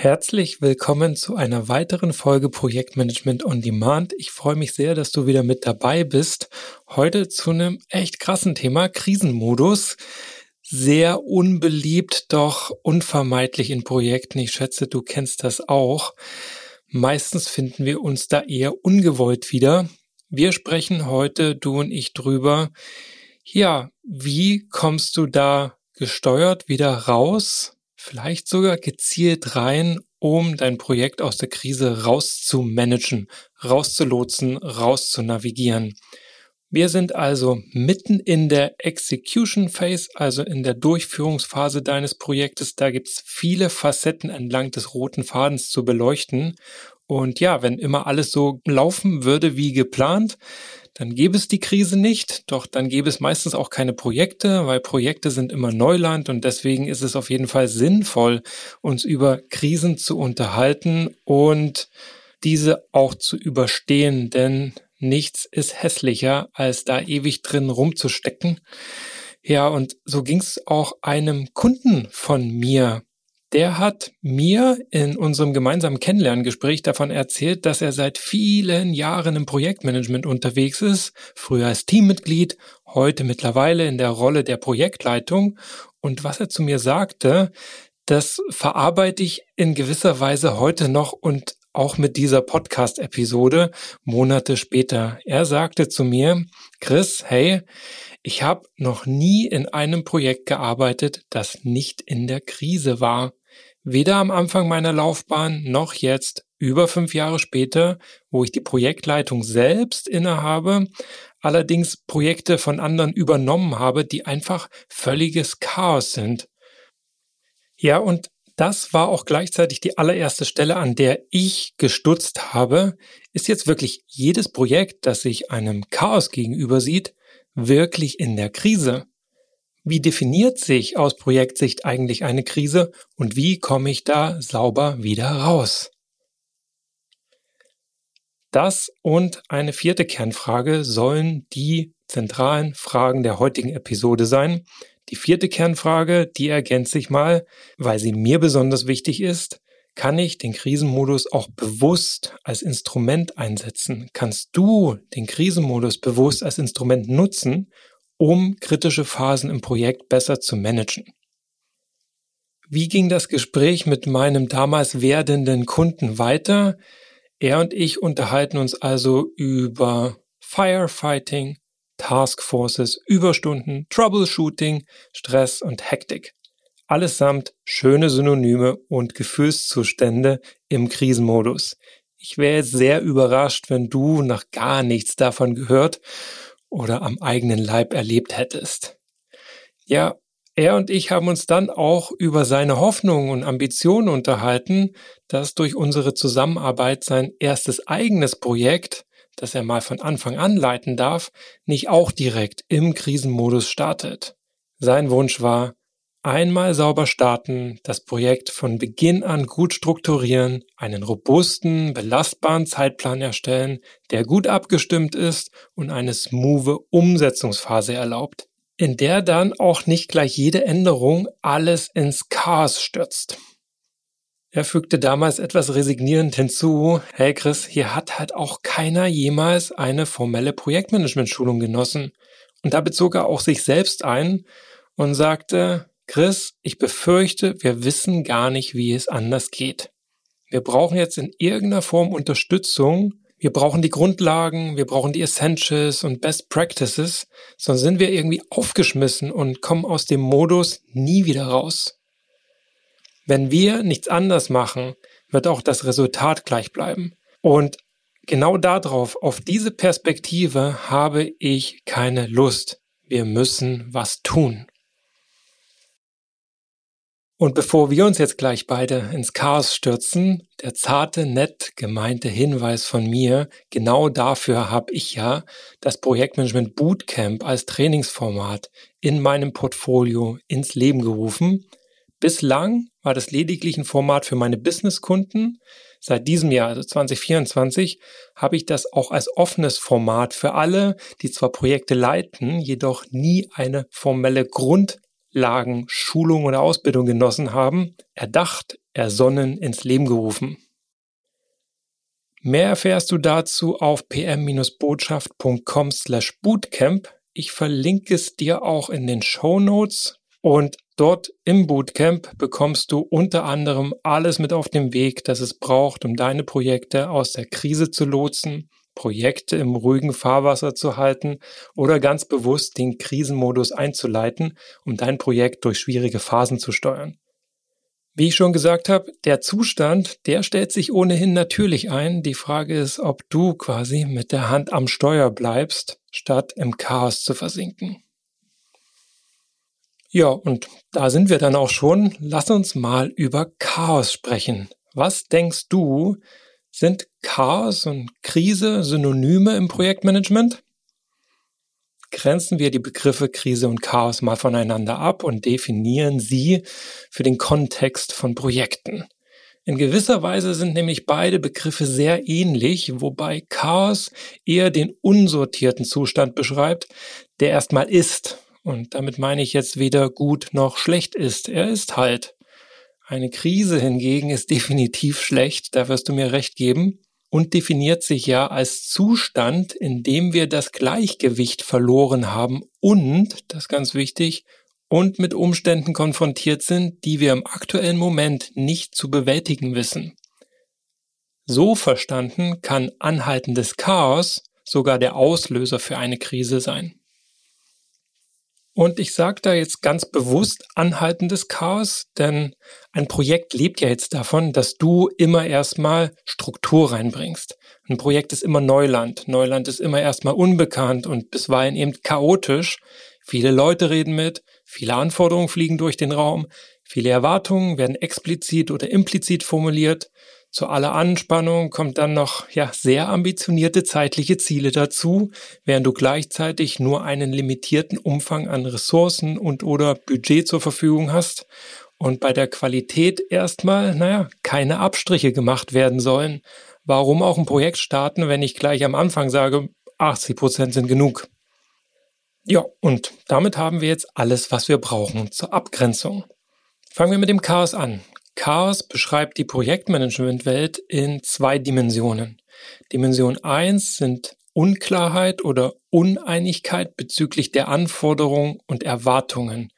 Herzlich willkommen zu einer weiteren Folge Projektmanagement on Demand. Ich freue mich sehr, dass du wieder mit dabei bist. Heute zu einem echt krassen Thema, Krisenmodus. Sehr unbeliebt, doch unvermeidlich in Projekten. Ich schätze, du kennst das auch. Meistens finden wir uns da eher ungewollt wieder. Wir sprechen heute, du und ich, drüber. Ja, wie kommst du da gesteuert wieder raus? Vielleicht sogar gezielt rein, um dein Projekt aus der Krise rauszumanagen, rauszulotsen, rauszunavigieren. Wir sind also mitten in der Execution Phase, also in der Durchführungsphase deines Projektes. Da gibt's viele Facetten entlang des roten Fadens zu beleuchten. Und ja, wenn immer alles so laufen würde wie geplant, dann gäbe es die Krise nicht, doch dann gäbe es meistens auch keine Projekte, weil Projekte sind immer Neuland und deswegen ist es auf jeden Fall sinnvoll, uns über Krisen zu unterhalten und diese auch zu überstehen, denn nichts ist hässlicher, als da ewig drin rumzustecken. Ja, und so ging es auch einem Kunden von mir der hat mir in unserem gemeinsamen Kennenlerngespräch davon erzählt, dass er seit vielen Jahren im Projektmanagement unterwegs ist, früher als Teammitglied, heute mittlerweile in der Rolle der Projektleitung. Und was er zu mir sagte, das verarbeite ich in gewisser Weise heute noch und auch mit dieser Podcast-Episode Monate später. Er sagte zu mir, Chris, hey, ich habe noch nie in einem Projekt gearbeitet, das nicht in der Krise war. Weder am Anfang meiner Laufbahn noch jetzt, über fünf Jahre später, wo ich die Projektleitung selbst innehabe, allerdings Projekte von anderen übernommen habe, die einfach völliges Chaos sind. Ja, und das war auch gleichzeitig die allererste Stelle, an der ich gestutzt habe. Ist jetzt wirklich jedes Projekt, das sich einem Chaos gegenüber sieht, wirklich in der Krise? Wie definiert sich aus Projektsicht eigentlich eine Krise und wie komme ich da sauber wieder raus? Das und eine vierte Kernfrage sollen die zentralen Fragen der heutigen Episode sein. Die vierte Kernfrage, die ergänzt sich mal, weil sie mir besonders wichtig ist. Kann ich den Krisenmodus auch bewusst als Instrument einsetzen? Kannst du den Krisenmodus bewusst als Instrument nutzen, um kritische Phasen im Projekt besser zu managen. Wie ging das Gespräch mit meinem damals werdenden Kunden weiter? Er und ich unterhalten uns also über Firefighting, Taskforces, Überstunden, Troubleshooting, Stress und Hektik. Allesamt schöne Synonyme und Gefühlszustände im Krisenmodus. Ich wäre jetzt sehr überrascht, wenn du noch gar nichts davon gehört oder am eigenen Leib erlebt hättest. Ja, er und ich haben uns dann auch über seine Hoffnungen und Ambitionen unterhalten, dass durch unsere Zusammenarbeit sein erstes eigenes Projekt, das er mal von Anfang an leiten darf, nicht auch direkt im Krisenmodus startet. Sein Wunsch war, Einmal sauber starten, das Projekt von Beginn an gut strukturieren, einen robusten, belastbaren Zeitplan erstellen, der gut abgestimmt ist und eine smoothe Umsetzungsphase erlaubt, in der dann auch nicht gleich jede Änderung alles ins Chaos stürzt. Er fügte damals etwas resignierend hinzu, hey Chris, hier hat halt auch keiner jemals eine formelle Projektmanagement-Schulung genossen. Und da bezog er auch sich selbst ein und sagte, Chris, ich befürchte, wir wissen gar nicht, wie es anders geht. Wir brauchen jetzt in irgendeiner Form Unterstützung. Wir brauchen die Grundlagen, wir brauchen die Essentials und Best Practices, sonst sind wir irgendwie aufgeschmissen und kommen aus dem Modus nie wieder raus. Wenn wir nichts anders machen, wird auch das Resultat gleich bleiben. Und genau darauf, auf diese Perspektive habe ich keine Lust. Wir müssen was tun. Und bevor wir uns jetzt gleich beide ins Chaos stürzen, der zarte, nett gemeinte Hinweis von mir, genau dafür habe ich ja das Projektmanagement Bootcamp als Trainingsformat in meinem Portfolio ins Leben gerufen. Bislang war das lediglich ein Format für meine Businesskunden. Seit diesem Jahr, also 2024, habe ich das auch als offenes Format für alle, die zwar Projekte leiten, jedoch nie eine formelle Grund Lagen, Schulung oder Ausbildung genossen haben, erdacht, ersonnen, ins Leben gerufen. Mehr erfährst du dazu auf pm-botschaft.com slash bootcamp. Ich verlinke es dir auch in den Show Notes und dort im Bootcamp bekommst du unter anderem alles mit auf dem Weg, das es braucht, um deine Projekte aus der Krise zu lotsen, Projekte im ruhigen Fahrwasser zu halten oder ganz bewusst den Krisenmodus einzuleiten, um dein Projekt durch schwierige Phasen zu steuern. Wie ich schon gesagt habe, der Zustand, der stellt sich ohnehin natürlich ein. Die Frage ist, ob du quasi mit der Hand am Steuer bleibst, statt im Chaos zu versinken. Ja, und da sind wir dann auch schon. Lass uns mal über Chaos sprechen. Was denkst du, sind Chaos und Krise Synonyme im Projektmanagement? grenzen wir die Begriffe Krise und Chaos mal voneinander ab und definieren sie für den Kontext von Projekten. In gewisser Weise sind nämlich beide Begriffe sehr ähnlich, wobei Chaos eher den unsortierten Zustand beschreibt, der erstmal ist. Und damit meine ich jetzt weder gut noch schlecht ist. Er ist halt. Eine Krise hingegen ist definitiv schlecht, da wirst du mir recht geben und definiert sich ja als Zustand, in dem wir das Gleichgewicht verloren haben und, das ist ganz wichtig, und mit Umständen konfrontiert sind, die wir im aktuellen Moment nicht zu bewältigen wissen. So verstanden kann anhaltendes Chaos sogar der Auslöser für eine Krise sein. Und ich sage da jetzt ganz bewusst anhaltendes Chaos, denn ein Projekt lebt ja jetzt davon, dass du immer erstmal Struktur reinbringst. Ein Projekt ist immer Neuland. Neuland ist immer erstmal unbekannt und bisweilen eben chaotisch. Viele Leute reden mit, viele Anforderungen fliegen durch den Raum, viele Erwartungen werden explizit oder implizit formuliert. Zu aller Anspannung kommt dann noch ja sehr ambitionierte zeitliche Ziele dazu, während du gleichzeitig nur einen limitierten Umfang an Ressourcen und oder Budget zur Verfügung hast und bei der Qualität erstmal, naja, keine Abstriche gemacht werden sollen. Warum auch ein Projekt starten, wenn ich gleich am Anfang sage, 80 Prozent sind genug? Ja, und damit haben wir jetzt alles, was wir brauchen zur Abgrenzung. Fangen wir mit dem Chaos an. Chaos beschreibt die Projektmanagementwelt in zwei Dimensionen. Dimension 1 sind Unklarheit oder Uneinigkeit bezüglich der Anforderungen und Erwartungen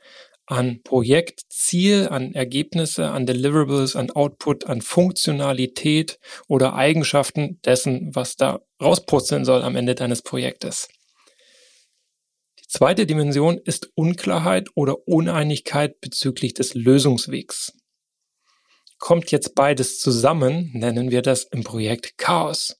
an Projektziel, an Ergebnisse, an Deliverables, an Output, an Funktionalität oder Eigenschaften dessen, was da rausputzeln soll am Ende deines Projektes. Die zweite Dimension ist Unklarheit oder Uneinigkeit bezüglich des Lösungswegs. Kommt jetzt beides zusammen, nennen wir das im Projekt Chaos.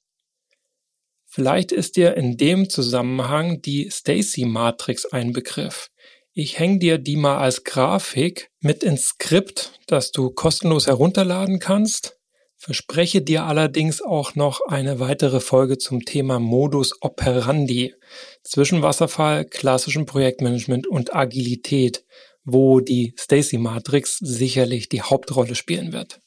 Vielleicht ist dir in dem Zusammenhang die Stacy-Matrix ein Begriff. Ich hänge dir die mal als Grafik mit ins Skript, das du kostenlos herunterladen kannst. Verspreche dir allerdings auch noch eine weitere Folge zum Thema Modus operandi zwischen Wasserfall, klassischem Projektmanagement und Agilität wo die Stacy-Matrix sicherlich die Hauptrolle spielen wird.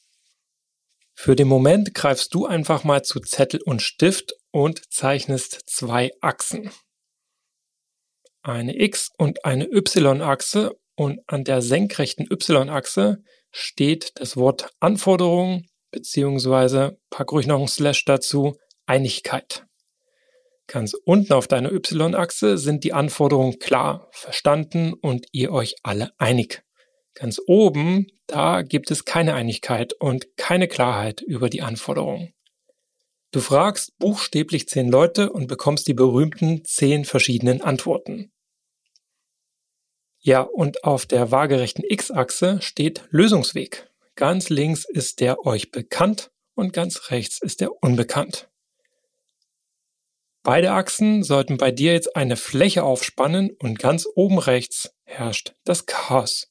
Für den Moment greifst du einfach mal zu Zettel und Stift und zeichnest zwei Achsen. Eine X- und eine Y-Achse und an der senkrechten Y-Achse steht das Wort Anforderung beziehungsweise pack ruhig noch ein Slash dazu Einigkeit. Ganz unten auf deiner Y-Achse sind die Anforderungen klar, verstanden und ihr euch alle einig. Ganz oben, da gibt es keine Einigkeit und keine Klarheit über die Anforderungen. Du fragst buchstäblich zehn Leute und bekommst die berühmten zehn verschiedenen Antworten. Ja, und auf der waagerechten X-Achse steht Lösungsweg. Ganz links ist der euch bekannt und ganz rechts ist der unbekannt. Beide Achsen sollten bei dir jetzt eine Fläche aufspannen und ganz oben rechts herrscht das Chaos.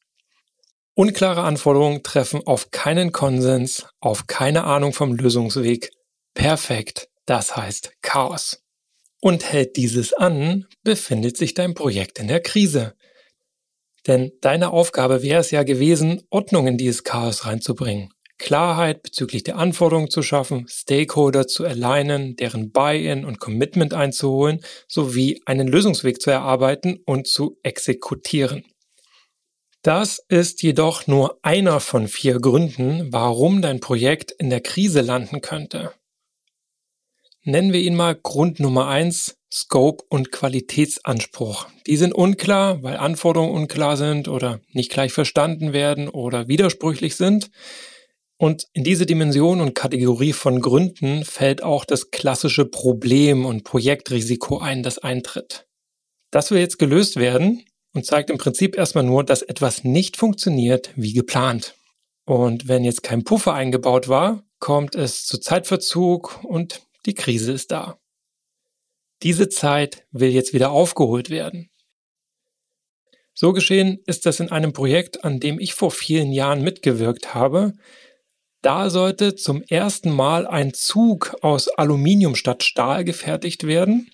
Unklare Anforderungen treffen auf keinen Konsens, auf keine Ahnung vom Lösungsweg. Perfekt, das heißt Chaos. Und hält dieses an, befindet sich dein Projekt in der Krise. Denn deine Aufgabe wäre es ja gewesen, Ordnung in dieses Chaos reinzubringen. Klarheit bezüglich der Anforderungen zu schaffen, Stakeholder zu alignen, deren Buy-in und Commitment einzuholen, sowie einen Lösungsweg zu erarbeiten und zu exekutieren. Das ist jedoch nur einer von vier Gründen, warum dein Projekt in der Krise landen könnte. Nennen wir ihn mal Grund Nummer eins, Scope und Qualitätsanspruch. Die sind unklar, weil Anforderungen unklar sind oder nicht gleich verstanden werden oder widersprüchlich sind. Und in diese Dimension und Kategorie von Gründen fällt auch das klassische Problem und Projektrisiko ein, das eintritt. Das will jetzt gelöst werden und zeigt im Prinzip erstmal nur, dass etwas nicht funktioniert wie geplant. Und wenn jetzt kein Puffer eingebaut war, kommt es zu Zeitverzug und die Krise ist da. Diese Zeit will jetzt wieder aufgeholt werden. So geschehen ist das in einem Projekt, an dem ich vor vielen Jahren mitgewirkt habe. Da sollte zum ersten Mal ein Zug aus Aluminium statt Stahl gefertigt werden.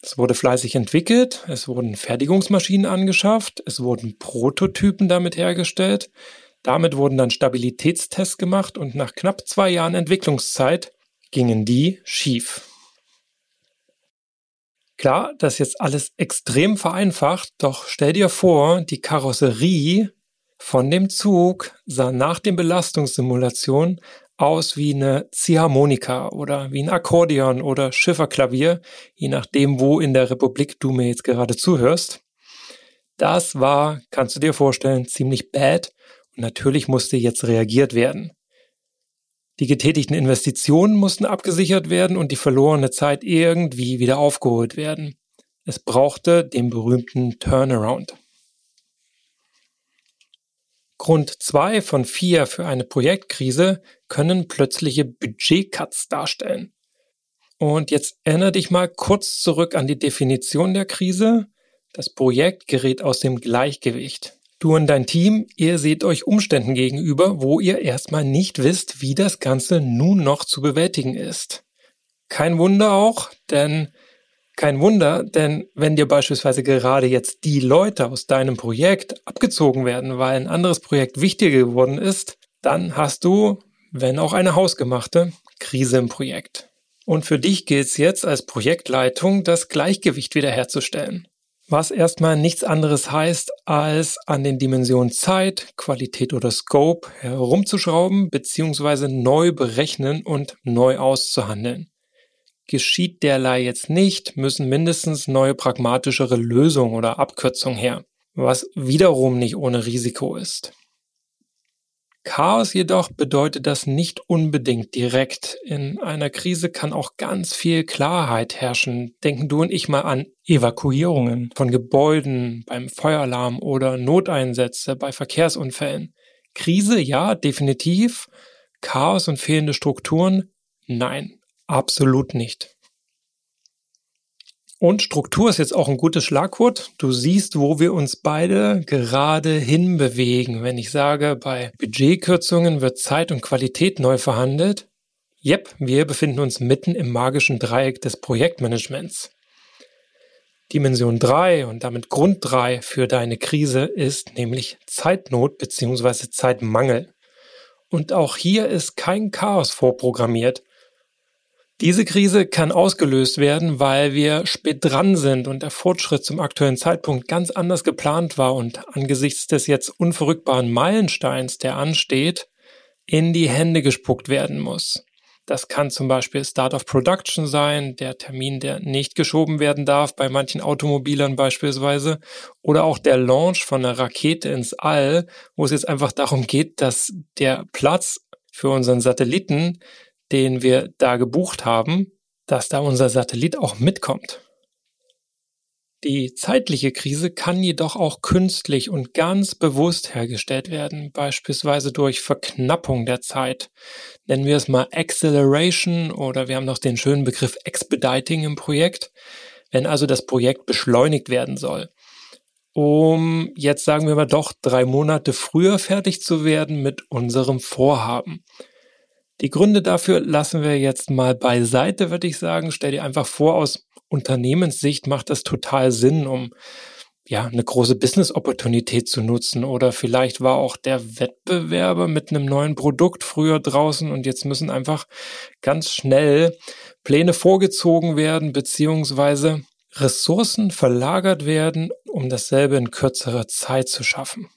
Es wurde fleißig entwickelt, es wurden Fertigungsmaschinen angeschafft, es wurden Prototypen damit hergestellt. Damit wurden dann Stabilitätstests gemacht und nach knapp zwei Jahren Entwicklungszeit gingen die schief. Klar, das ist jetzt alles extrem vereinfacht, doch stell dir vor, die Karosserie von dem Zug sah nach den Belastungssimulationen aus wie eine Ziehharmonika oder wie ein Akkordeon oder Schifferklavier, je nachdem, wo in der Republik du mir jetzt gerade zuhörst. Das war, kannst du dir vorstellen, ziemlich bad und natürlich musste jetzt reagiert werden. Die getätigten Investitionen mussten abgesichert werden und die verlorene Zeit irgendwie wieder aufgeholt werden. Es brauchte den berühmten Turnaround. Grund zwei von vier für eine Projektkrise können plötzliche Budgetcuts darstellen. Und jetzt erinnere dich mal kurz zurück an die Definition der Krise. Das Projekt gerät aus dem Gleichgewicht. Du und dein Team, ihr seht euch Umständen gegenüber, wo ihr erstmal nicht wisst, wie das Ganze nun noch zu bewältigen ist. Kein Wunder auch, denn kein Wunder, denn wenn dir beispielsweise gerade jetzt die Leute aus deinem Projekt abgezogen werden, weil ein anderes Projekt wichtiger geworden ist, dann hast du, wenn auch eine hausgemachte, Krise im Projekt. Und für dich gilt es jetzt als Projektleitung, das Gleichgewicht wiederherzustellen was erstmal nichts anderes heißt, als an den Dimensionen Zeit, Qualität oder Scope herumzuschrauben bzw. neu berechnen und neu auszuhandeln. Geschieht derlei jetzt nicht, müssen mindestens neue pragmatischere Lösungen oder Abkürzungen her, was wiederum nicht ohne Risiko ist. Chaos jedoch bedeutet das nicht unbedingt direkt. In einer Krise kann auch ganz viel Klarheit herrschen. Denken du und ich mal an Evakuierungen von Gebäuden beim Feueralarm oder Noteinsätze bei Verkehrsunfällen. Krise ja, definitiv. Chaos und fehlende Strukturen? Nein, absolut nicht. Und Struktur ist jetzt auch ein gutes Schlagwort. Du siehst, wo wir uns beide gerade hinbewegen. Wenn ich sage, bei Budgetkürzungen wird Zeit und Qualität neu verhandelt. Yep, wir befinden uns mitten im magischen Dreieck des Projektmanagements. Dimension 3 und damit Grund 3 für deine Krise ist nämlich Zeitnot bzw. Zeitmangel. Und auch hier ist kein Chaos vorprogrammiert. Diese Krise kann ausgelöst werden, weil wir spät dran sind und der Fortschritt zum aktuellen Zeitpunkt ganz anders geplant war und angesichts des jetzt unverrückbaren Meilensteins, der ansteht, in die Hände gespuckt werden muss. Das kann zum Beispiel Start of Production sein, der Termin, der nicht geschoben werden darf, bei manchen Automobilern beispielsweise, oder auch der Launch von einer Rakete ins All, wo es jetzt einfach darum geht, dass der Platz für unseren Satelliten den wir da gebucht haben, dass da unser Satellit auch mitkommt. Die zeitliche Krise kann jedoch auch künstlich und ganz bewusst hergestellt werden, beispielsweise durch Verknappung der Zeit. Nennen wir es mal Acceleration oder wir haben noch den schönen Begriff Expediting im Projekt, wenn also das Projekt beschleunigt werden soll. Um jetzt sagen wir mal doch drei Monate früher fertig zu werden mit unserem Vorhaben. Die Gründe dafür lassen wir jetzt mal beiseite, würde ich sagen. Stell dir einfach vor, aus Unternehmenssicht macht das total Sinn, um ja, eine große Business-Opportunität zu nutzen. Oder vielleicht war auch der Wettbewerber mit einem neuen Produkt früher draußen und jetzt müssen einfach ganz schnell Pläne vorgezogen werden, beziehungsweise Ressourcen verlagert werden, um dasselbe in kürzerer Zeit zu schaffen.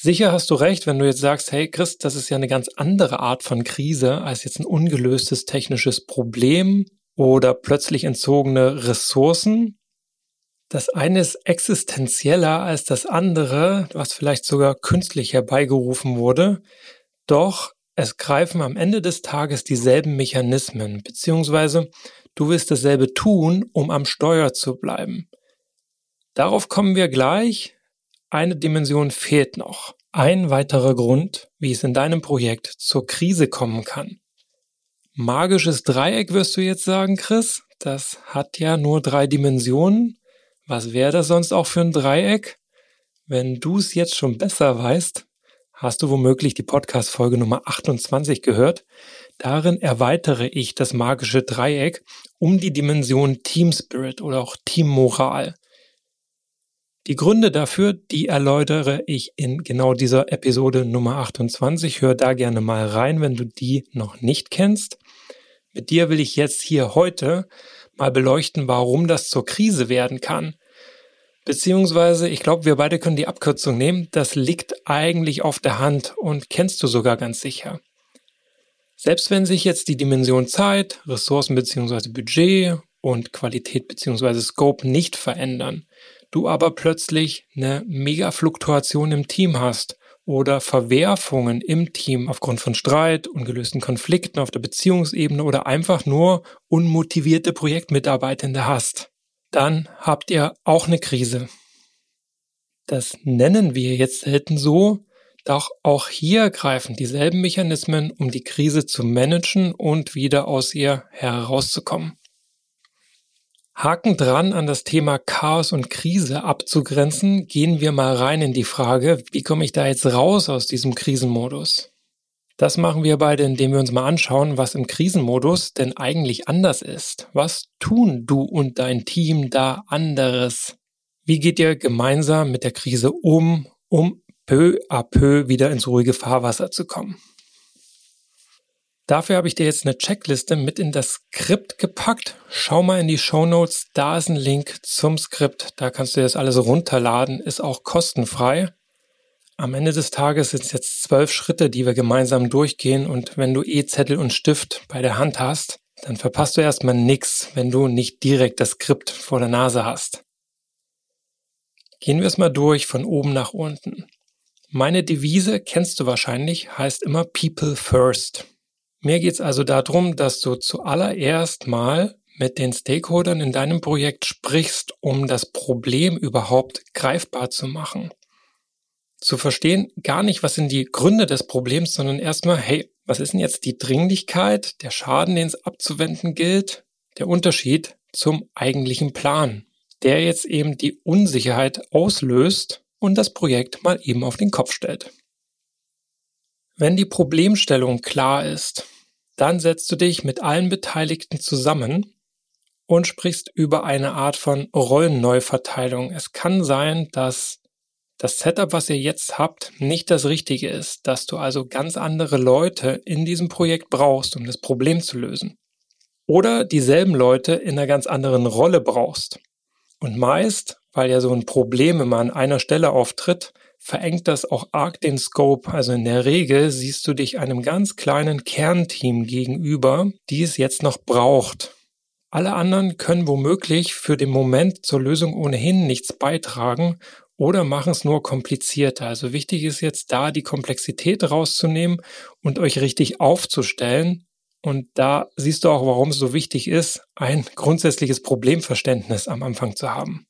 Sicher hast du recht, wenn du jetzt sagst, hey Chris, das ist ja eine ganz andere Art von Krise als jetzt ein ungelöstes technisches Problem oder plötzlich entzogene Ressourcen. Das eine ist existenzieller als das andere, was vielleicht sogar künstlich herbeigerufen wurde. Doch es greifen am Ende des Tages dieselben Mechanismen, beziehungsweise du willst dasselbe tun, um am Steuer zu bleiben. Darauf kommen wir gleich. Eine Dimension fehlt noch. Ein weiterer Grund, wie es in deinem Projekt zur Krise kommen kann. Magisches Dreieck wirst du jetzt sagen, Chris. Das hat ja nur drei Dimensionen. Was wäre das sonst auch für ein Dreieck? Wenn du es jetzt schon besser weißt, hast du womöglich die Podcast-Folge Nummer 28 gehört. Darin erweitere ich das magische Dreieck um die Dimension Team Spirit oder auch Team Moral. Die Gründe dafür, die erläutere ich in genau dieser Episode Nummer 28. Hör da gerne mal rein, wenn du die noch nicht kennst. Mit dir will ich jetzt hier heute mal beleuchten, warum das zur Krise werden kann. Beziehungsweise, ich glaube, wir beide können die Abkürzung nehmen. Das liegt eigentlich auf der Hand und kennst du sogar ganz sicher. Selbst wenn sich jetzt die Dimension Zeit, Ressourcen beziehungsweise Budget und Qualität beziehungsweise Scope nicht verändern, du aber plötzlich eine Mega-Fluktuation im Team hast oder Verwerfungen im Team aufgrund von Streit, ungelösten Konflikten auf der Beziehungsebene oder einfach nur unmotivierte Projektmitarbeitende hast, dann habt ihr auch eine Krise. Das nennen wir jetzt selten so, doch auch hier greifen dieselben Mechanismen, um die Krise zu managen und wieder aus ihr herauszukommen. Haken dran an das Thema Chaos und Krise abzugrenzen, gehen wir mal rein in die Frage, wie komme ich da jetzt raus aus diesem Krisenmodus? Das machen wir beide, indem wir uns mal anschauen, was im Krisenmodus denn eigentlich anders ist. Was tun du und dein Team da anderes? Wie geht ihr gemeinsam mit der Krise um, um peu à peu wieder ins ruhige Fahrwasser zu kommen? Dafür habe ich dir jetzt eine Checkliste mit in das Skript gepackt. Schau mal in die Show Notes, da ist ein Link zum Skript. Da kannst du das alles runterladen, ist auch kostenfrei. Am Ende des Tages sind es jetzt zwölf Schritte, die wir gemeinsam durchgehen und wenn du eh Zettel und Stift bei der Hand hast, dann verpasst du erstmal nix, wenn du nicht direkt das Skript vor der Nase hast. Gehen wir es mal durch von oben nach unten. Meine Devise kennst du wahrscheinlich, heißt immer People First. Mir geht es also darum, dass du zuallererst mal mit den Stakeholdern in deinem Projekt sprichst, um das Problem überhaupt greifbar zu machen. Zu verstehen, gar nicht, was sind die Gründe des Problems, sondern erstmal, hey, was ist denn jetzt die Dringlichkeit, der Schaden, den es abzuwenden gilt, der Unterschied zum eigentlichen Plan, der jetzt eben die Unsicherheit auslöst und das Projekt mal eben auf den Kopf stellt. Wenn die Problemstellung klar ist, dann setzt du dich mit allen Beteiligten zusammen und sprichst über eine Art von Rollenneuverteilung. Es kann sein, dass das Setup, was ihr jetzt habt, nicht das Richtige ist, dass du also ganz andere Leute in diesem Projekt brauchst, um das Problem zu lösen. Oder dieselben Leute in einer ganz anderen Rolle brauchst. Und meist, weil ja so ein Problem immer an einer Stelle auftritt, verengt das auch arg den Scope. Also in der Regel siehst du dich einem ganz kleinen Kernteam gegenüber, die es jetzt noch braucht. Alle anderen können womöglich für den Moment zur Lösung ohnehin nichts beitragen oder machen es nur komplizierter. Also wichtig ist jetzt da die Komplexität rauszunehmen und euch richtig aufzustellen. Und da siehst du auch, warum es so wichtig ist, ein grundsätzliches Problemverständnis am Anfang zu haben.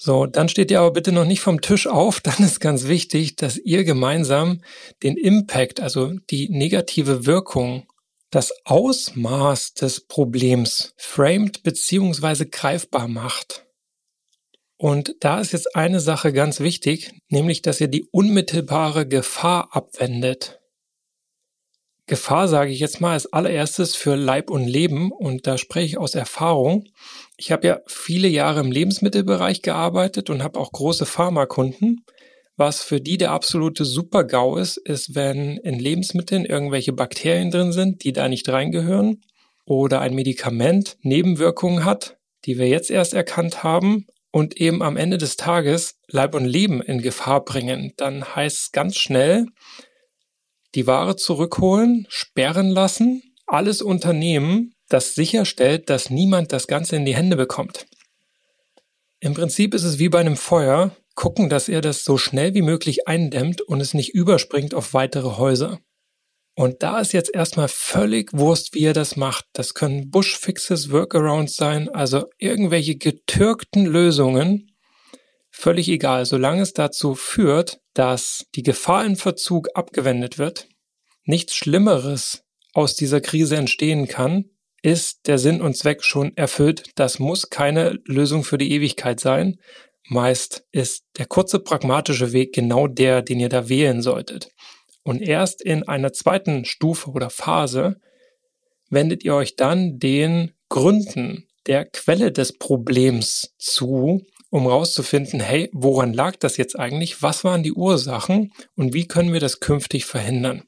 So, dann steht ihr aber bitte noch nicht vom Tisch auf. Dann ist ganz wichtig, dass ihr gemeinsam den Impact, also die negative Wirkung, das Ausmaß des Problems framed beziehungsweise greifbar macht. Und da ist jetzt eine Sache ganz wichtig, nämlich, dass ihr die unmittelbare Gefahr abwendet. Gefahr sage ich jetzt mal als allererstes für Leib und Leben und da spreche ich aus Erfahrung. Ich habe ja viele Jahre im Lebensmittelbereich gearbeitet und habe auch große Pharmakunden. Was für die der absolute Super-GAU ist, ist, wenn in Lebensmitteln irgendwelche Bakterien drin sind, die da nicht reingehören oder ein Medikament Nebenwirkungen hat, die wir jetzt erst erkannt haben und eben am Ende des Tages Leib und Leben in Gefahr bringen, dann heißt es ganz schnell, die Ware zurückholen, sperren lassen, alles unternehmen, das sicherstellt, dass niemand das Ganze in die Hände bekommt. Im Prinzip ist es wie bei einem Feuer, gucken, dass er das so schnell wie möglich eindämmt und es nicht überspringt auf weitere Häuser. Und da ist jetzt erstmal völlig Wurst, wie er das macht. Das können Bushfixes, Workarounds sein, also irgendwelche getürkten Lösungen. Völlig egal, solange es dazu führt, dass die Gefahr in Verzug abgewendet wird, nichts Schlimmeres aus dieser Krise entstehen kann, ist der Sinn und Zweck schon erfüllt. Das muss keine Lösung für die Ewigkeit sein. Meist ist der kurze pragmatische Weg genau der, den ihr da wählen solltet. Und erst in einer zweiten Stufe oder Phase wendet ihr euch dann den Gründen der Quelle des Problems zu, um herauszufinden, hey, woran lag das jetzt eigentlich? Was waren die Ursachen und wie können wir das künftig verhindern?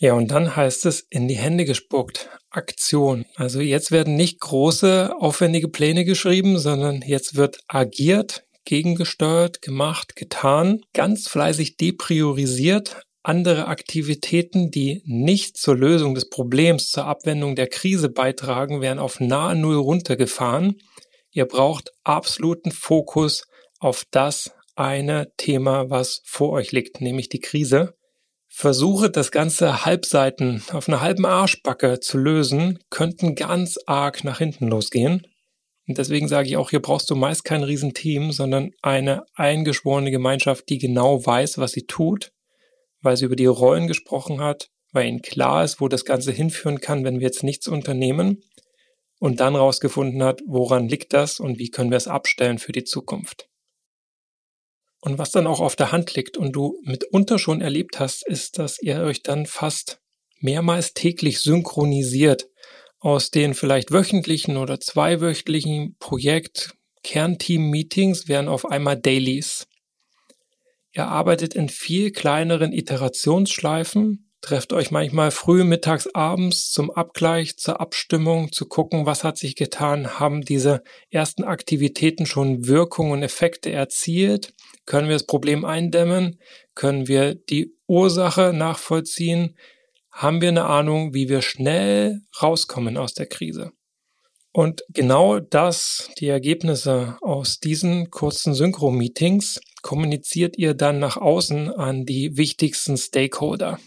Ja, und dann heißt es in die Hände gespuckt. Aktion. Also jetzt werden nicht große, aufwendige Pläne geschrieben, sondern jetzt wird agiert, gegengesteuert, gemacht, getan, ganz fleißig depriorisiert, andere Aktivitäten, die nicht zur Lösung des Problems, zur Abwendung der Krise beitragen, werden auf nahe Null runtergefahren. Ihr braucht absoluten Fokus auf das eine Thema, was vor euch liegt, nämlich die Krise. Versuche, das ganze Halbseiten auf einer halben Arschbacke zu lösen, könnten ganz arg nach hinten losgehen. Und deswegen sage ich auch, hier brauchst du meist kein Riesenteam, sondern eine eingeschworene Gemeinschaft, die genau weiß, was sie tut, weil sie über die Rollen gesprochen hat, weil ihnen klar ist, wo das Ganze hinführen kann, wenn wir jetzt nichts unternehmen und dann rausgefunden hat, woran liegt das und wie können wir es abstellen für die Zukunft. Und was dann auch auf der Hand liegt und du mitunter schon erlebt hast, ist, dass ihr euch dann fast mehrmals täglich synchronisiert aus den vielleicht wöchentlichen oder zweiwöchentlichen Projekt Kernteam-Meetings werden auf einmal Dailies. Ihr arbeitet in viel kleineren Iterationsschleifen, trefft euch manchmal früh, mittags, abends zum Abgleich, zur Abstimmung, zu gucken, was hat sich getan, haben diese ersten Aktivitäten schon Wirkung und Effekte erzielt können wir das Problem eindämmen? Können wir die Ursache nachvollziehen? Haben wir eine Ahnung, wie wir schnell rauskommen aus der Krise? Und genau das, die Ergebnisse aus diesen kurzen Synchro-Meetings, kommuniziert ihr dann nach außen an die wichtigsten Stakeholder.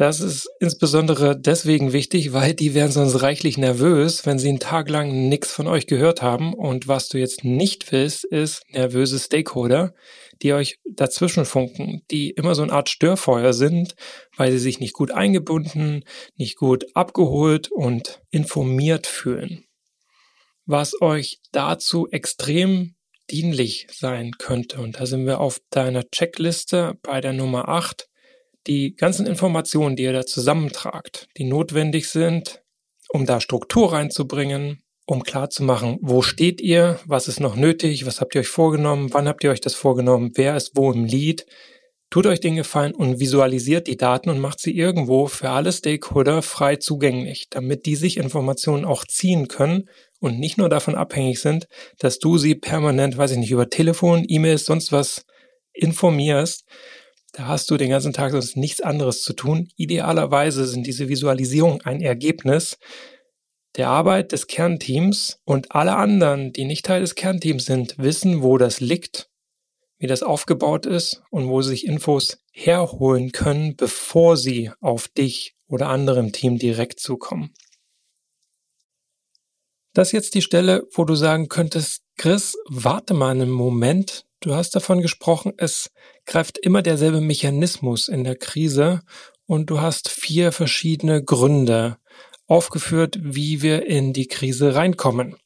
Das ist insbesondere deswegen wichtig, weil die werden sonst reichlich nervös, wenn sie einen Tag lang nichts von euch gehört haben. Und was du jetzt nicht willst, ist nervöse Stakeholder, die euch dazwischen funken, die immer so eine Art Störfeuer sind, weil sie sich nicht gut eingebunden, nicht gut abgeholt und informiert fühlen. Was euch dazu extrem dienlich sein könnte. Und da sind wir auf deiner Checkliste bei der Nummer 8 die ganzen Informationen, die ihr da zusammentragt, die notwendig sind, um da Struktur reinzubringen, um klarzumachen, wo steht ihr, was ist noch nötig, was habt ihr euch vorgenommen, wann habt ihr euch das vorgenommen, wer ist wo im Lied. Tut euch den Gefallen und visualisiert die Daten und macht sie irgendwo für alle Stakeholder frei zugänglich, damit die sich Informationen auch ziehen können und nicht nur davon abhängig sind, dass du sie permanent, weiß ich nicht, über Telefon, E-Mails, sonst was informierst, da hast du den ganzen Tag sonst nichts anderes zu tun. Idealerweise sind diese Visualisierungen ein Ergebnis der Arbeit des Kernteams und alle anderen, die nicht Teil des Kernteams sind, wissen, wo das liegt, wie das aufgebaut ist und wo sie sich Infos herholen können, bevor sie auf dich oder andere im Team direkt zukommen. Das ist jetzt die Stelle, wo du sagen könntest, Chris, warte mal einen Moment, Du hast davon gesprochen, es greift immer derselbe Mechanismus in der Krise und du hast vier verschiedene Gründe aufgeführt, wie wir in die Krise reinkommen.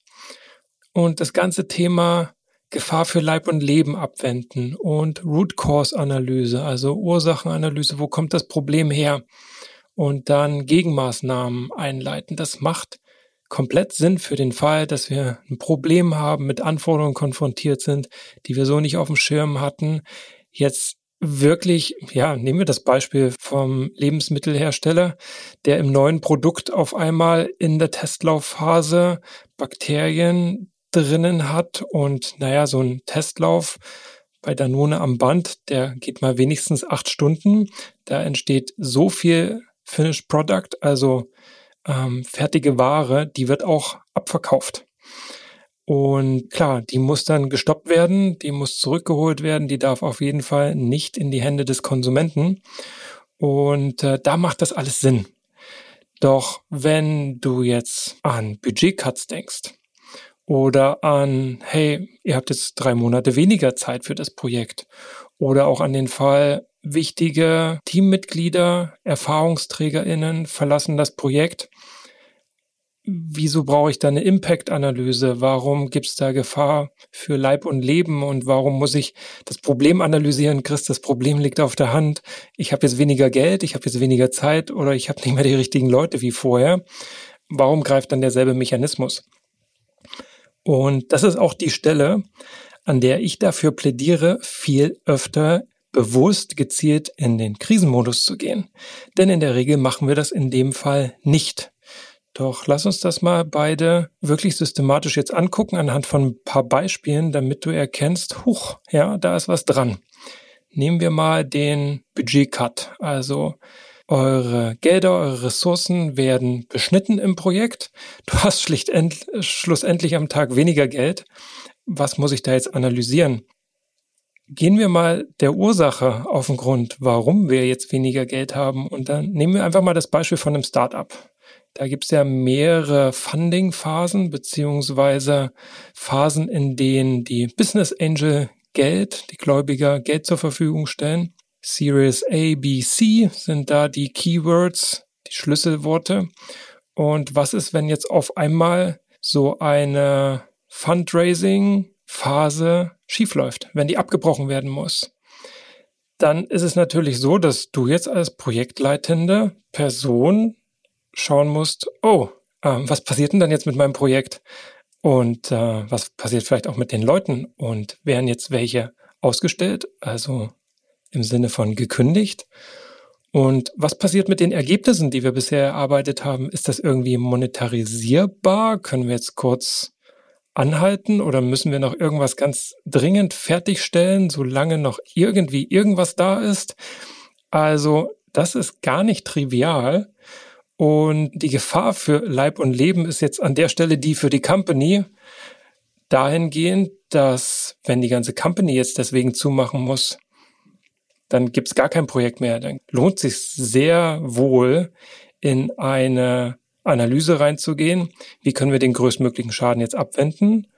Und das ganze Thema Gefahr für Leib und Leben abwenden und Root Cause Analyse, also Ursachenanalyse, wo kommt das Problem her? Und dann Gegenmaßnahmen einleiten. Das macht komplett Sinn für den Fall, dass wir ein Problem haben, mit Anforderungen konfrontiert sind, die wir so nicht auf dem Schirm hatten. Jetzt wirklich, ja, nehmen wir das Beispiel vom Lebensmittelhersteller, der im neuen Produkt auf einmal in der Testlaufphase Bakterien drinnen hat und naja, so ein Testlauf bei Danone am Band, der geht mal wenigstens acht Stunden. Da entsteht so viel Finished Product, also ähm, fertige Ware, die wird auch abverkauft. Und klar, die muss dann gestoppt werden, die muss zurückgeholt werden, die darf auf jeden Fall nicht in die Hände des Konsumenten. Und äh, da macht das alles Sinn. Doch wenn du jetzt an Budgetcuts denkst oder an, hey, ihr habt jetzt drei Monate weniger Zeit für das Projekt oder auch an den Fall, wichtige Teammitglieder, ErfahrungsträgerInnen verlassen das Projekt. Wieso brauche ich da eine Impact-Analyse? Warum gibt es da Gefahr für Leib und Leben? Und warum muss ich das Problem analysieren? Chris, das Problem liegt auf der Hand. Ich habe jetzt weniger Geld, ich habe jetzt weniger Zeit oder ich habe nicht mehr die richtigen Leute wie vorher. Warum greift dann derselbe Mechanismus? Und das ist auch die Stelle, an der ich dafür plädiere, viel öfter bewusst gezielt in den Krisenmodus zu gehen. Denn in der Regel machen wir das in dem Fall nicht. Doch lass uns das mal beide wirklich systematisch jetzt angucken anhand von ein paar Beispielen, damit du erkennst, huch, ja, da ist was dran. Nehmen wir mal den Budget-Cut. Also eure Gelder, eure Ressourcen werden beschnitten im Projekt. Du hast schlicht schlussendlich am Tag weniger Geld. Was muss ich da jetzt analysieren? Gehen wir mal der Ursache auf den Grund, warum wir jetzt weniger Geld haben. Und dann nehmen wir einfach mal das Beispiel von einem Startup. Da gibt es ja mehrere Funding-Phasen beziehungsweise Phasen, in denen die Business Angel Geld, die Gläubiger Geld zur Verfügung stellen. Series A, B, C sind da die Keywords, die Schlüsselworte. Und was ist, wenn jetzt auf einmal so eine Fundraising-Phase schiefläuft, wenn die abgebrochen werden muss? Dann ist es natürlich so, dass du jetzt als projektleitende Person schauen musst, oh, äh, was passiert denn dann jetzt mit meinem Projekt? Und äh, was passiert vielleicht auch mit den Leuten? Und werden jetzt welche ausgestellt, also im Sinne von gekündigt? Und was passiert mit den Ergebnissen, die wir bisher erarbeitet haben? Ist das irgendwie monetarisierbar? Können wir jetzt kurz anhalten oder müssen wir noch irgendwas ganz dringend fertigstellen, solange noch irgendwie irgendwas da ist? Also, das ist gar nicht trivial. Und die Gefahr für Leib und Leben ist jetzt an der Stelle die für die Company dahingehend, dass wenn die ganze Company jetzt deswegen zumachen muss, dann gibt es gar kein Projekt mehr. Dann lohnt sich sehr wohl, in eine Analyse reinzugehen. Wie können wir den größtmöglichen Schaden jetzt abwenden?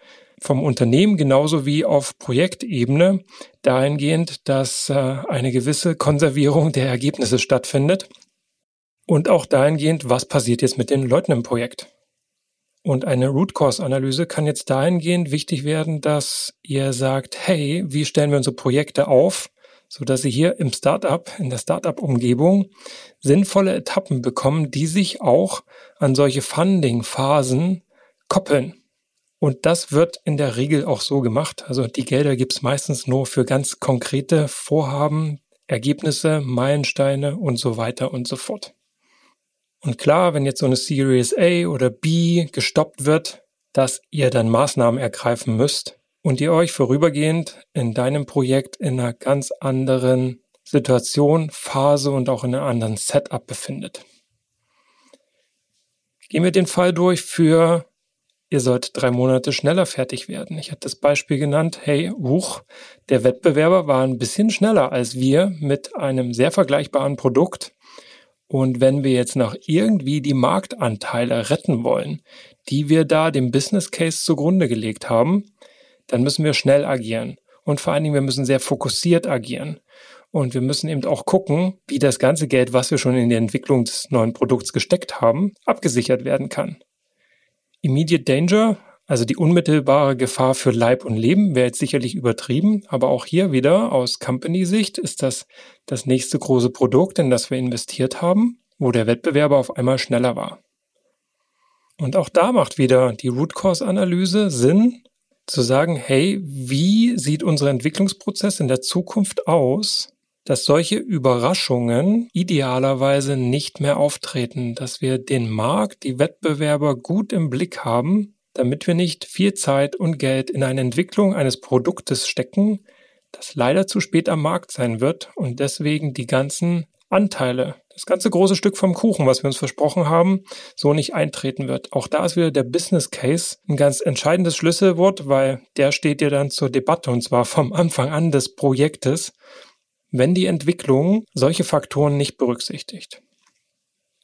Vom Unternehmen genauso wie auf Projektebene dahingehend, dass äh, eine gewisse Konservierung der Ergebnisse stattfindet und auch dahingehend, was passiert jetzt mit den Leuten im Projekt. Und eine Root Cause Analyse kann jetzt dahingehend wichtig werden, dass ihr sagt, hey, wie stellen wir unsere Projekte auf, so dass sie hier im Startup, in der Startup Umgebung sinnvolle Etappen bekommen, die sich auch an solche Funding Phasen koppeln. Und das wird in der Regel auch so gemacht. Also die Gelder gibt's meistens nur für ganz konkrete Vorhaben, Ergebnisse, Meilensteine und so weiter und so fort. Und klar, wenn jetzt so eine Series A oder B gestoppt wird, dass ihr dann Maßnahmen ergreifen müsst und ihr euch vorübergehend in deinem Projekt in einer ganz anderen Situation, Phase und auch in einem anderen Setup befindet. Gehen wir den Fall durch für, ihr sollt drei Monate schneller fertig werden. Ich hatte das Beispiel genannt, hey, huch, der Wettbewerber war ein bisschen schneller als wir mit einem sehr vergleichbaren Produkt und wenn wir jetzt noch irgendwie die Marktanteile retten wollen, die wir da dem Business Case zugrunde gelegt haben, dann müssen wir schnell agieren. Und vor allen Dingen, wir müssen sehr fokussiert agieren. Und wir müssen eben auch gucken, wie das ganze Geld, was wir schon in die Entwicklung des neuen Produkts gesteckt haben, abgesichert werden kann. Immediate Danger also die unmittelbare Gefahr für Leib und Leben wäre jetzt sicherlich übertrieben, aber auch hier wieder aus Company-Sicht ist das das nächste große Produkt, in das wir investiert haben, wo der Wettbewerber auf einmal schneller war. Und auch da macht wieder die Root Cause Analyse Sinn, zu sagen, hey, wie sieht unser Entwicklungsprozess in der Zukunft aus, dass solche Überraschungen idealerweise nicht mehr auftreten, dass wir den Markt, die Wettbewerber gut im Blick haben damit wir nicht viel Zeit und Geld in eine Entwicklung eines Produktes stecken, das leider zu spät am Markt sein wird und deswegen die ganzen Anteile, das ganze große Stück vom Kuchen, was wir uns versprochen haben, so nicht eintreten wird. Auch da ist wieder der Business Case ein ganz entscheidendes Schlüsselwort, weil der steht dir dann zur Debatte und zwar vom Anfang an des Projektes, wenn die Entwicklung solche Faktoren nicht berücksichtigt.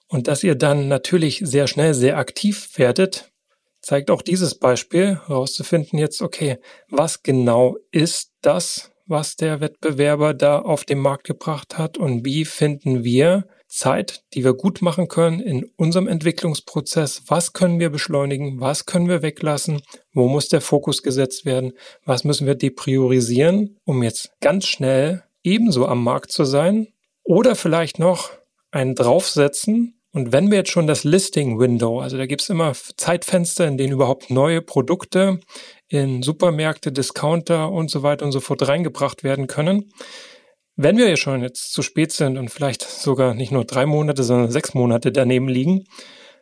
Und dass ihr dann natürlich sehr schnell sehr aktiv werdet, zeigt auch dieses Beispiel herauszufinden jetzt, okay, was genau ist das, was der Wettbewerber da auf den Markt gebracht hat und wie finden wir Zeit, die wir gut machen können in unserem Entwicklungsprozess. Was können wir beschleunigen? Was können wir weglassen? Wo muss der Fokus gesetzt werden? Was müssen wir depriorisieren, um jetzt ganz schnell ebenso am Markt zu sein? Oder vielleicht noch einen draufsetzen, und wenn wir jetzt schon das Listing Window, also da gibt's immer Zeitfenster, in denen überhaupt neue Produkte in Supermärkte, Discounter und so weiter und so fort reingebracht werden können. Wenn wir ja schon jetzt zu spät sind und vielleicht sogar nicht nur drei Monate, sondern sechs Monate daneben liegen,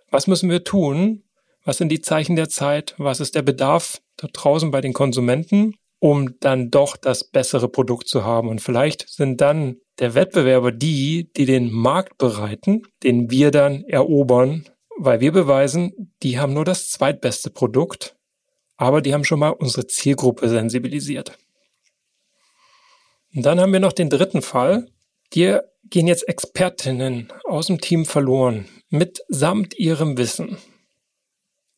was müssen wir tun? Was sind die Zeichen der Zeit? Was ist der Bedarf da draußen bei den Konsumenten, um dann doch das bessere Produkt zu haben? Und vielleicht sind dann der Wettbewerber die, die den Markt bereiten, den wir dann erobern, weil wir beweisen, die haben nur das zweitbeste Produkt, aber die haben schon mal unsere Zielgruppe sensibilisiert. Und dann haben wir noch den dritten Fall. Dir gehen jetzt Expertinnen aus dem Team verloren, mitsamt ihrem Wissen.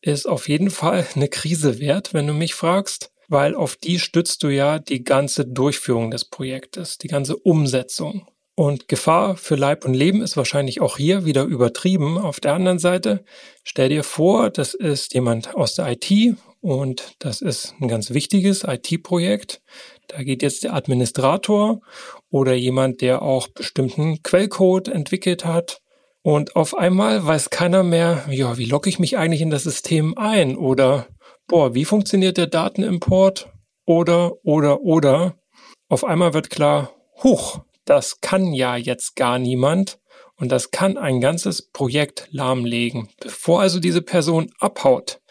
Ist auf jeden Fall eine Krise wert, wenn du mich fragst weil auf die stützt du ja die ganze Durchführung des Projektes, die ganze Umsetzung. Und Gefahr für Leib und Leben ist wahrscheinlich auch hier wieder übertrieben. Auf der anderen Seite, stell dir vor, das ist jemand aus der IT und das ist ein ganz wichtiges IT-Projekt. Da geht jetzt der Administrator oder jemand, der auch bestimmten Quellcode entwickelt hat. Und auf einmal weiß keiner mehr, ja, wie logge ich mich eigentlich in das System ein oder boah, wie funktioniert der Datenimport? Oder, oder, oder. Auf einmal wird klar, huch, das kann ja jetzt gar niemand und das kann ein ganzes Projekt lahmlegen. Bevor also diese Person abhaut,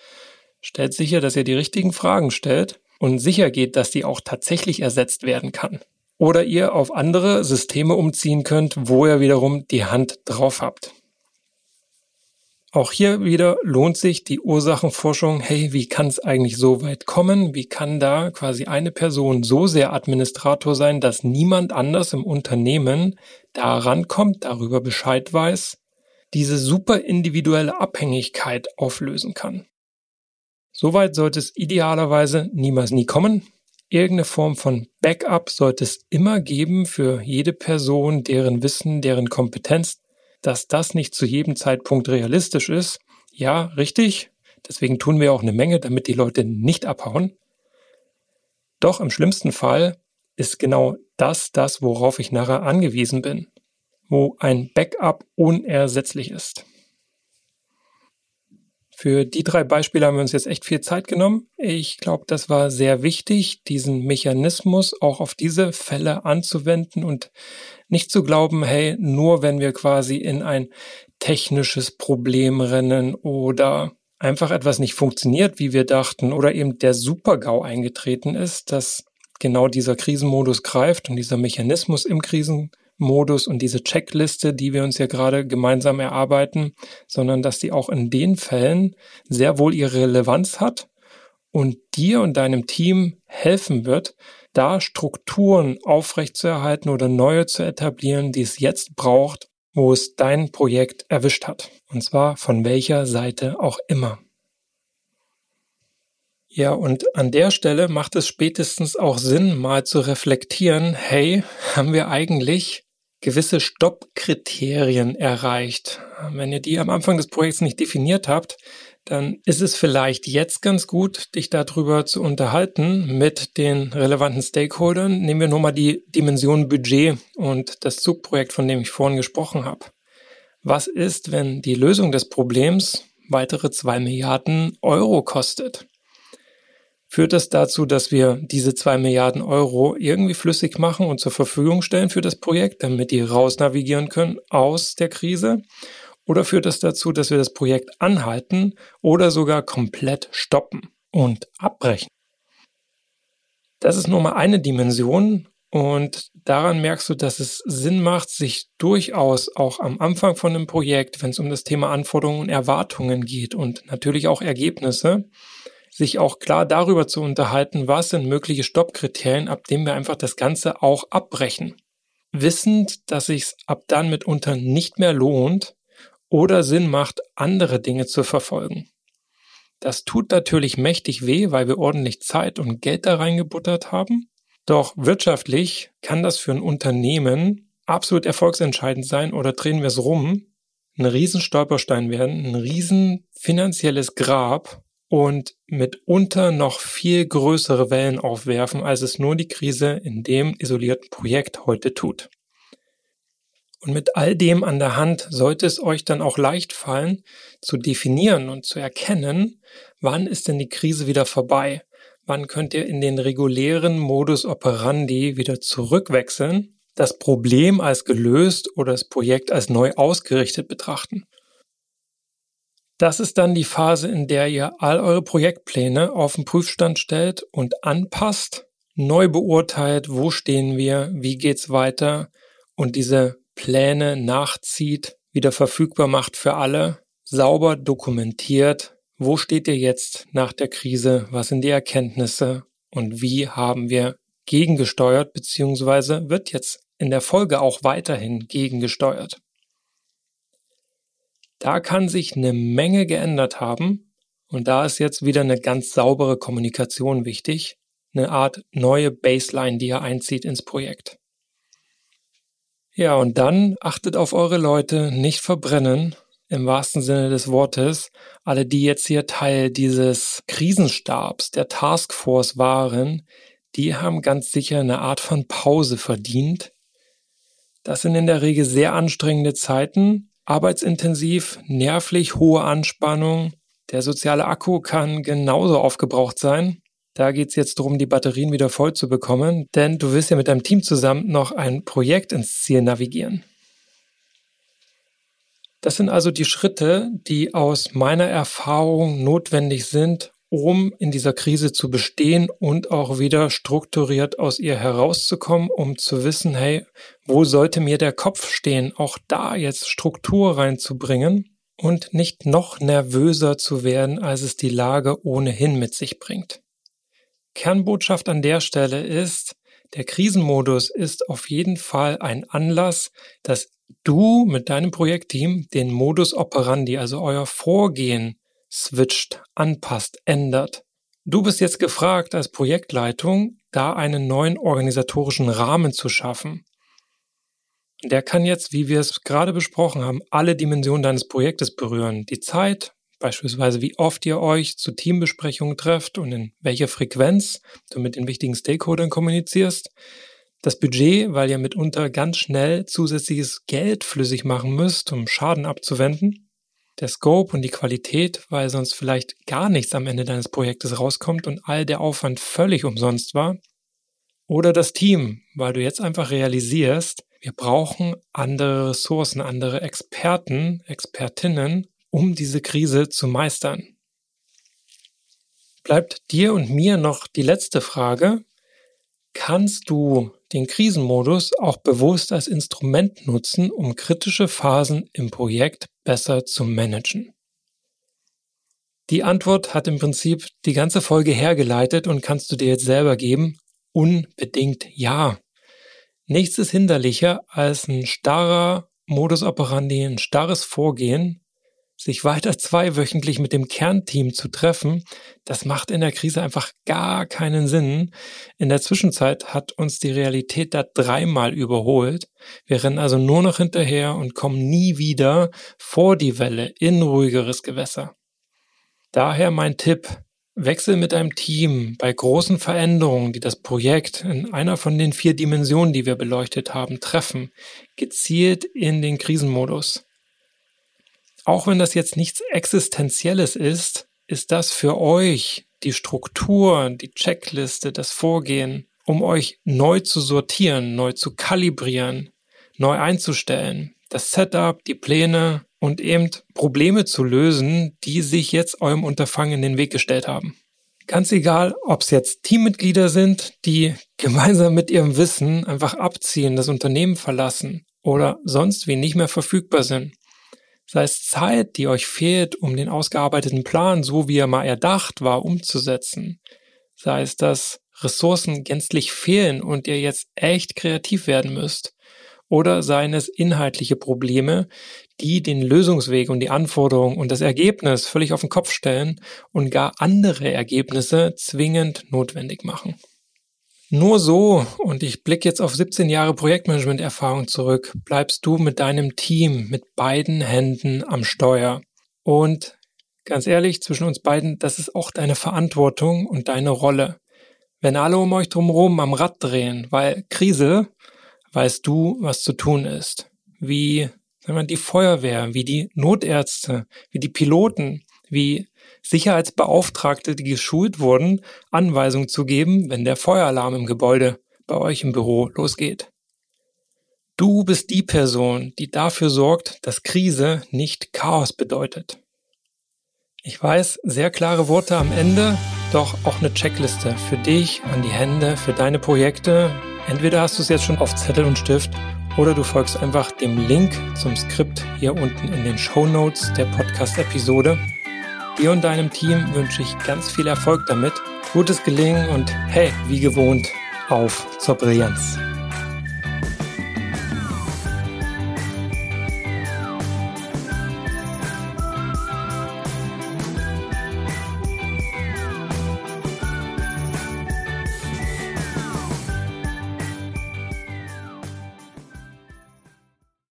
stellt sicher, dass ihr die richtigen Fragen stellt und sicher geht, dass die auch tatsächlich ersetzt werden kann. Oder ihr auf andere Systeme umziehen könnt, wo ihr wiederum die Hand drauf habt. Auch hier wieder lohnt sich die Ursachenforschung. Hey, wie kann es eigentlich so weit kommen? Wie kann da quasi eine Person so sehr Administrator sein, dass niemand anders im Unternehmen daran kommt, darüber Bescheid weiß, diese super individuelle Abhängigkeit auflösen kann? Soweit sollte es idealerweise niemals nie kommen. Irgendeine Form von Backup sollte es immer geben für jede Person, deren Wissen, deren Kompetenz dass das nicht zu jedem Zeitpunkt realistisch ist. Ja, richtig. Deswegen tun wir auch eine Menge, damit die Leute nicht abhauen. Doch im schlimmsten Fall ist genau das das, worauf ich nachher angewiesen bin, wo ein Backup unersetzlich ist. Für die drei Beispiele haben wir uns jetzt echt viel Zeit genommen. Ich glaube, das war sehr wichtig, diesen Mechanismus auch auf diese Fälle anzuwenden und nicht zu glauben, hey, nur wenn wir quasi in ein technisches Problem rennen oder einfach etwas nicht funktioniert, wie wir dachten, oder eben der Super-GAU eingetreten ist, dass genau dieser Krisenmodus greift und dieser Mechanismus im Krisen Modus und diese Checkliste, die wir uns ja gerade gemeinsam erarbeiten, sondern dass die auch in den Fällen sehr wohl ihre Relevanz hat und dir und deinem Team helfen wird, da Strukturen aufrechtzuerhalten oder neue zu etablieren, die es jetzt braucht, wo es dein Projekt erwischt hat. Und zwar von welcher Seite auch immer. Ja, und an der Stelle macht es spätestens auch Sinn, mal zu reflektieren, hey, haben wir eigentlich gewisse Stoppkriterien erreicht. Wenn ihr die am Anfang des Projekts nicht definiert habt, dann ist es vielleicht jetzt ganz gut, dich darüber zu unterhalten mit den relevanten Stakeholdern. Nehmen wir nur mal die Dimension Budget und das Zugprojekt, von dem ich vorhin gesprochen habe. Was ist, wenn die Lösung des Problems weitere zwei Milliarden Euro kostet? Führt das dazu, dass wir diese zwei Milliarden Euro irgendwie flüssig machen und zur Verfügung stellen für das Projekt, damit die raus navigieren können aus der Krise? Oder führt das dazu, dass wir das Projekt anhalten oder sogar komplett stoppen und abbrechen? Das ist nur mal eine Dimension und daran merkst du, dass es Sinn macht, sich durchaus auch am Anfang von einem Projekt, wenn es um das Thema Anforderungen und Erwartungen geht und natürlich auch Ergebnisse, sich auch klar darüber zu unterhalten, was sind mögliche Stoppkriterien, ab dem wir einfach das Ganze auch abbrechen. Wissend, dass sich ab dann mitunter nicht mehr lohnt oder Sinn macht, andere Dinge zu verfolgen. Das tut natürlich mächtig weh, weil wir ordentlich Zeit und Geld da reingebuttert haben. Doch wirtschaftlich kann das für ein Unternehmen absolut erfolgsentscheidend sein oder drehen wir es rum, ein Riesenstolperstein werden, ein riesen finanzielles Grab und mitunter noch viel größere Wellen aufwerfen, als es nur die Krise in dem isolierten Projekt heute tut. Und mit all dem an der Hand sollte es euch dann auch leicht fallen, zu definieren und zu erkennen, wann ist denn die Krise wieder vorbei? Wann könnt ihr in den regulären Modus operandi wieder zurückwechseln, das Problem als gelöst oder das Projekt als neu ausgerichtet betrachten? Das ist dann die Phase, in der ihr all eure Projektpläne auf den Prüfstand stellt und anpasst, neu beurteilt, wo stehen wir, wie geht's weiter und diese Pläne nachzieht, wieder verfügbar macht für alle, sauber dokumentiert, wo steht ihr jetzt nach der Krise, was sind die Erkenntnisse und wie haben wir gegengesteuert, beziehungsweise wird jetzt in der Folge auch weiterhin gegengesteuert. Da kann sich eine Menge geändert haben und da ist jetzt wieder eine ganz saubere Kommunikation wichtig, eine Art neue Baseline, die ihr einzieht ins Projekt. Ja, und dann achtet auf eure Leute, nicht verbrennen, im wahrsten Sinne des Wortes. Alle, die jetzt hier Teil dieses Krisenstabs, der Taskforce waren, die haben ganz sicher eine Art von Pause verdient. Das sind in der Regel sehr anstrengende Zeiten arbeitsintensiv, nervlich hohe Anspannung. Der soziale Akku kann genauso aufgebraucht sein. Da geht's jetzt darum, die Batterien wieder voll zu bekommen, denn du wirst ja mit deinem Team zusammen noch ein Projekt ins Ziel navigieren. Das sind also die Schritte, die aus meiner Erfahrung notwendig sind, um in dieser Krise zu bestehen und auch wieder strukturiert aus ihr herauszukommen, um zu wissen, hey, wo sollte mir der Kopf stehen, auch da jetzt Struktur reinzubringen und nicht noch nervöser zu werden, als es die Lage ohnehin mit sich bringt. Kernbotschaft an der Stelle ist, der Krisenmodus ist auf jeden Fall ein Anlass, dass du mit deinem Projektteam den Modus operandi, also euer Vorgehen, switcht, anpasst, ändert. Du bist jetzt gefragt als Projektleitung, da einen neuen organisatorischen Rahmen zu schaffen. Der kann jetzt, wie wir es gerade besprochen haben, alle Dimensionen deines Projektes berühren. Die Zeit, beispielsweise wie oft ihr euch zu Teambesprechungen trefft und in welcher Frequenz du mit den wichtigen Stakeholdern kommunizierst. Das Budget, weil ihr mitunter ganz schnell zusätzliches Geld flüssig machen müsst, um Schaden abzuwenden der Scope und die Qualität, weil sonst vielleicht gar nichts am Ende deines Projektes rauskommt und all der Aufwand völlig umsonst war. Oder das Team, weil du jetzt einfach realisierst, wir brauchen andere Ressourcen, andere Experten, Expertinnen, um diese Krise zu meistern. Bleibt dir und mir noch die letzte Frage. Kannst du den Krisenmodus auch bewusst als Instrument nutzen, um kritische Phasen im Projekt besser zu managen? Die Antwort hat im Prinzip die ganze Folge hergeleitet und kannst du dir jetzt selber geben. Unbedingt ja. Nichts ist hinderlicher als ein starrer Modus operandi, ein starres Vorgehen, sich weiter zweiwöchentlich mit dem Kernteam zu treffen, das macht in der Krise einfach gar keinen Sinn. In der Zwischenzeit hat uns die Realität da dreimal überholt. Wir rennen also nur noch hinterher und kommen nie wieder vor die Welle in ruhigeres Gewässer. Daher mein Tipp, Wechsel mit deinem Team bei großen Veränderungen, die das Projekt in einer von den vier Dimensionen, die wir beleuchtet haben, treffen, gezielt in den Krisenmodus. Auch wenn das jetzt nichts Existenzielles ist, ist das für euch die Struktur, die Checkliste, das Vorgehen, um euch neu zu sortieren, neu zu kalibrieren, neu einzustellen. Das Setup, die Pläne, und eben Probleme zu lösen, die sich jetzt eurem Unterfangen in den Weg gestellt haben. Ganz egal, ob es jetzt Teammitglieder sind, die gemeinsam mit ihrem Wissen einfach abziehen, das Unternehmen verlassen oder sonst wie nicht mehr verfügbar sind. Sei es Zeit, die euch fehlt, um den ausgearbeiteten Plan, so wie er mal erdacht war, umzusetzen. Sei es, dass Ressourcen gänzlich fehlen und ihr jetzt echt kreativ werden müsst oder seien es inhaltliche Probleme, die den Lösungsweg und die Anforderungen und das Ergebnis völlig auf den Kopf stellen und gar andere Ergebnisse zwingend notwendig machen. Nur so, und ich blicke jetzt auf 17 Jahre Projektmanagement-Erfahrung zurück, bleibst du mit deinem Team mit beiden Händen am Steuer. Und ganz ehrlich, zwischen uns beiden, das ist auch deine Verantwortung und deine Rolle. Wenn alle um euch drumherum am Rad drehen, weil Krise, weißt du, was zu tun ist. Wie sagen wir, die Feuerwehr, wie die Notärzte, wie die Piloten, wie Sicherheitsbeauftragte, die geschult wurden, Anweisungen zu geben, wenn der Feueralarm im Gebäude bei euch im Büro losgeht. Du bist die Person, die dafür sorgt, dass Krise nicht Chaos bedeutet. Ich weiß, sehr klare Worte am Ende, doch auch eine Checkliste für dich, an die Hände, für deine Projekte, Entweder hast du es jetzt schon auf Zettel und Stift oder du folgst einfach dem Link zum Skript hier unten in den Show Notes der Podcast-Episode. Dir und deinem Team wünsche ich ganz viel Erfolg damit, gutes Gelingen und hey, wie gewohnt, auf zur Brillanz.